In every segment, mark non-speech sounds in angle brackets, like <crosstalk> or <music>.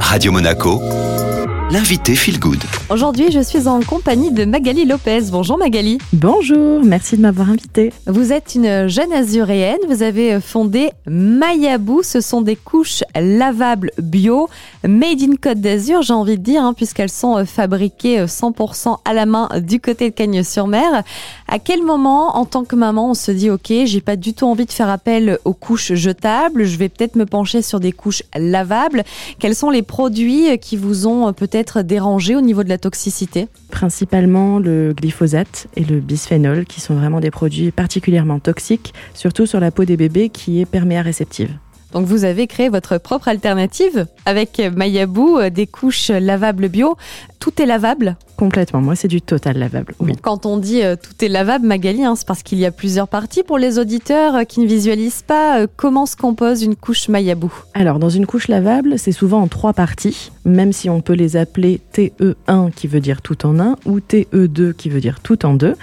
Radio Monaco, l'invité Feel Good. Aujourd'hui, je suis en compagnie de Magali Lopez. Bonjour Magali. Bonjour, merci de m'avoir invitée. Vous êtes une jeune azuréenne. Vous avez fondé Mayabou. Ce sont des couches lavables bio, made in Côte d'Azur, j'ai envie de dire, hein, puisqu'elles sont fabriquées 100% à la main du côté de Cagnes-sur-Mer. À quel moment, en tant que maman, on se dit OK, j'ai pas du tout envie de faire appel aux couches jetables. Je vais peut-être me pencher sur des couches lavables. Quels sont les produits qui vous ont peut-être dérangé au niveau de la toxicité Principalement le glyphosate et le bisphénol, qui sont vraiment des produits particulièrement toxiques, surtout sur la peau des bébés qui est perméable réceptive. Donc vous avez créé votre propre alternative avec Mayabou, euh, des couches lavables bio. Tout est lavable? Complètement, moi c'est du total lavable. Oui. Quand on dit euh, tout est lavable, Magali, hein, c'est parce qu'il y a plusieurs parties pour les auditeurs euh, qui ne visualisent pas comment se compose une couche Mayabou? Alors dans une couche lavable, c'est souvent en trois parties, même si on peut les appeler TE1 qui veut dire tout en un ou TE2 qui veut dire tout en deux.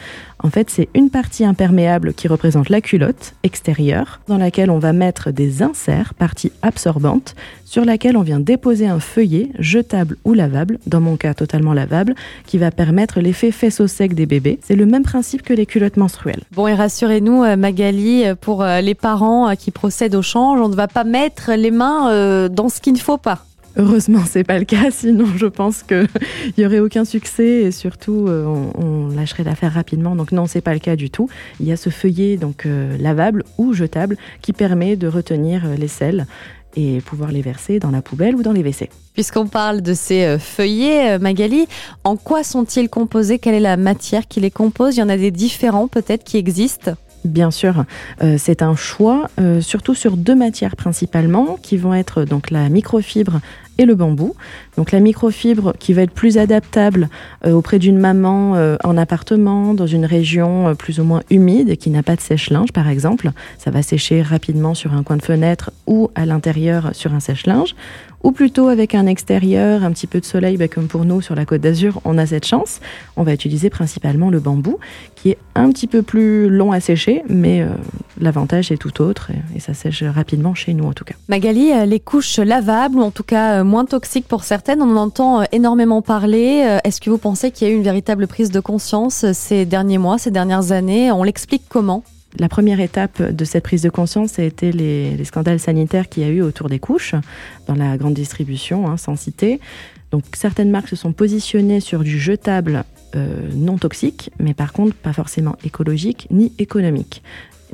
En fait, c'est une partie imperméable qui représente la culotte extérieure, dans laquelle on va mettre des inserts, partie absorbante, sur laquelle on vient déposer un feuillet jetable ou lavable, dans mon cas totalement lavable, qui va permettre l'effet faisceau sec des bébés. C'est le même principe que les culottes menstruelles. Bon, et rassurez-nous, euh, Magali, euh, pour euh, les parents qui procèdent au change, on ne va pas mettre les mains dans ce qu'il ne faut pas. Heureusement, c'est pas le cas, sinon je pense qu'il <laughs> n'y aurait aucun succès et surtout euh, on, lâcherait l'affaire rapidement. Donc non, c'est pas le cas du tout. Il y a ce feuillet donc euh, lavable ou jetable qui permet de retenir euh, les sels et pouvoir les verser dans la poubelle ou dans les WC. Puisqu'on parle de ces feuillets, Magali, en quoi sont-ils composés? Quelle est la matière qui les compose? Il y en a des différents peut-être qui existent? Bien sûr, c'est un choix, surtout sur deux matières principalement, qui vont être donc la microfibre et le bambou. Donc la microfibre qui va être plus adaptable euh, auprès d'une maman euh, en appartement, dans une région euh, plus ou moins humide et qui n'a pas de sèche-linge par exemple. Ça va sécher rapidement sur un coin de fenêtre ou à l'intérieur sur un sèche-linge ou plutôt avec un extérieur, un petit peu de soleil, bah, comme pour nous sur la côte d'Azur, on a cette chance. On va utiliser principalement le bambou, qui est un petit peu plus long à sécher, mais l'avantage est tout autre et, ça sèche rapidement chez nous en tout cas. Magali, euh, les couches lavables, ou en tout cas euh, moins toxiques pour certaines, on en entend énormément parler. Est-ce que vous pensez qu'il y a eu une véritable prise de conscience ces derniers mois, ces dernières années? On l'explique comment? La première étape de cette prise de conscience a été les, scandales sanitaires qu'il y a eu autour des couches dans la grande distribution, hein, sans citer. Donc certaines marques se sont positionnées sur du jetable euh, non toxique, mais par contre pas forcément écologique ni économique.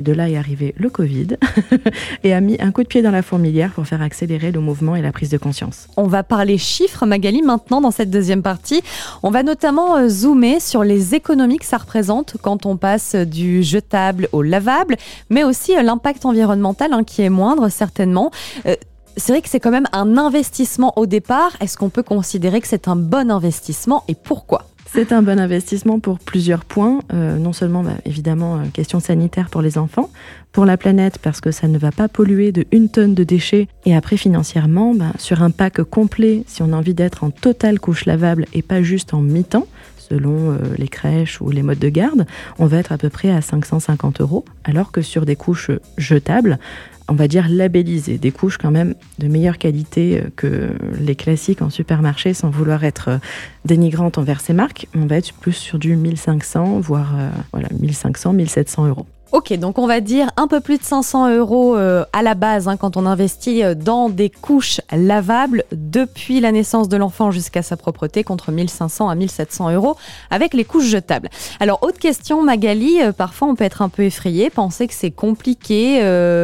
De là est arrivé le Covid <laughs> et a mis un coup de pied dans la fourmilière pour faire accélérer le mouvement et la prise de conscience. On va parler chiffres, Magali, maintenant dans cette deuxième partie. On va notamment euh, zoomer sur les économies que ça représente quand on passe du jetable au lavable, mais aussi euh, l'impact environnemental hein, qui est moindre certainement. Euh, c'est vrai que c'est quand même un investissement au départ. Est-ce qu'on peut considérer que c'est un bon investissement et pourquoi? C'est un bon investissement pour plusieurs points. Euh, non seulement, bah, évidemment, euh, question sanitaire pour les enfants, pour la planète parce que ça ne va pas polluer de une tonne de déchets. Et après, financièrement, bah, sur un pack complet, si on a envie d'être en totale couche lavable et pas juste en mi-temps, selon euh, les crèches ou les modes de garde, on va être à peu près à 550 euros, alors que sur des couches jetables, on va dire labellisées, des couches quand même de meilleure qualité euh, que les classiques en supermarché, sans vouloir être euh, dénigrante envers ces marques. On va être plus sur du 1500, voire voilà 1500, 1700 euros. Ok, donc on va dire un peu plus de 500 euros euh, à la base hein, quand on investit euh, dans des couches lavables depuis la naissance de l'enfant jusqu'à sa propreté contre 1500 à 1700 euros avec les couches jetables. Alors, autre question, Magali, euh, parfois on peut être un peu effrayé, penser que c'est compliqué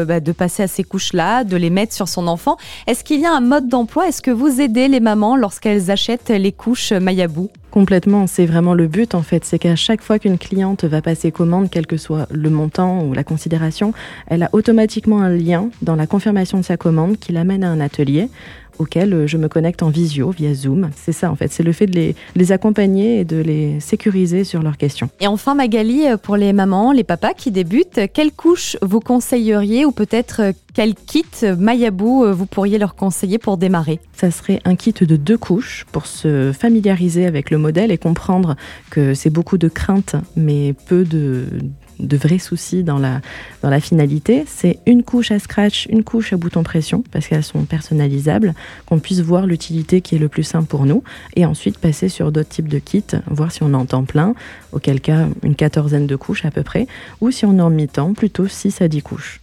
bah, de passer à ces couches-là, de les mettre sur son enfant. Est-ce qu'il y a un mode d'emploi? Est-ce que vous aidez les mamans lorsqu'elles achètent les couches Mayabou? Complètement, c'est vraiment le but en fait, c'est qu'à chaque fois qu'une cliente va passer commande, quel que soit le montant ou la considération, elle a automatiquement un lien dans la confirmation de sa commande qui l'amène à un atelier auxquels euh, je me connecte en visio via Zoom. C'est ça en fait, c'est le fait de les, accompagner et de les sécuriser sur leurs questions. Et enfin Magali, euh, pour les mamans, les papas qui débutent, quelle couche vous conseilleriez ou peut-être euh, quel kit Mayabou vous pourriez leur conseiller pour démarrer? Ça serait un kit de deux couches pour se familiariser avec le modèle et comprendre que c'est beaucoup de craintes mais peu de de vrais soucis dans la, dans la finalité, c'est une couche à scratch, une couche à bouton pression, parce qu'elles sont personnalisables, qu'on puisse voir l'utilité qui est le plus simple pour nous, et ensuite passer sur d'autres types de kits, voir si on en temps plein, auquel cas une quatorzaine de couches à peu près, ou si on en mi-temps, plutôt 6 à 10 couches.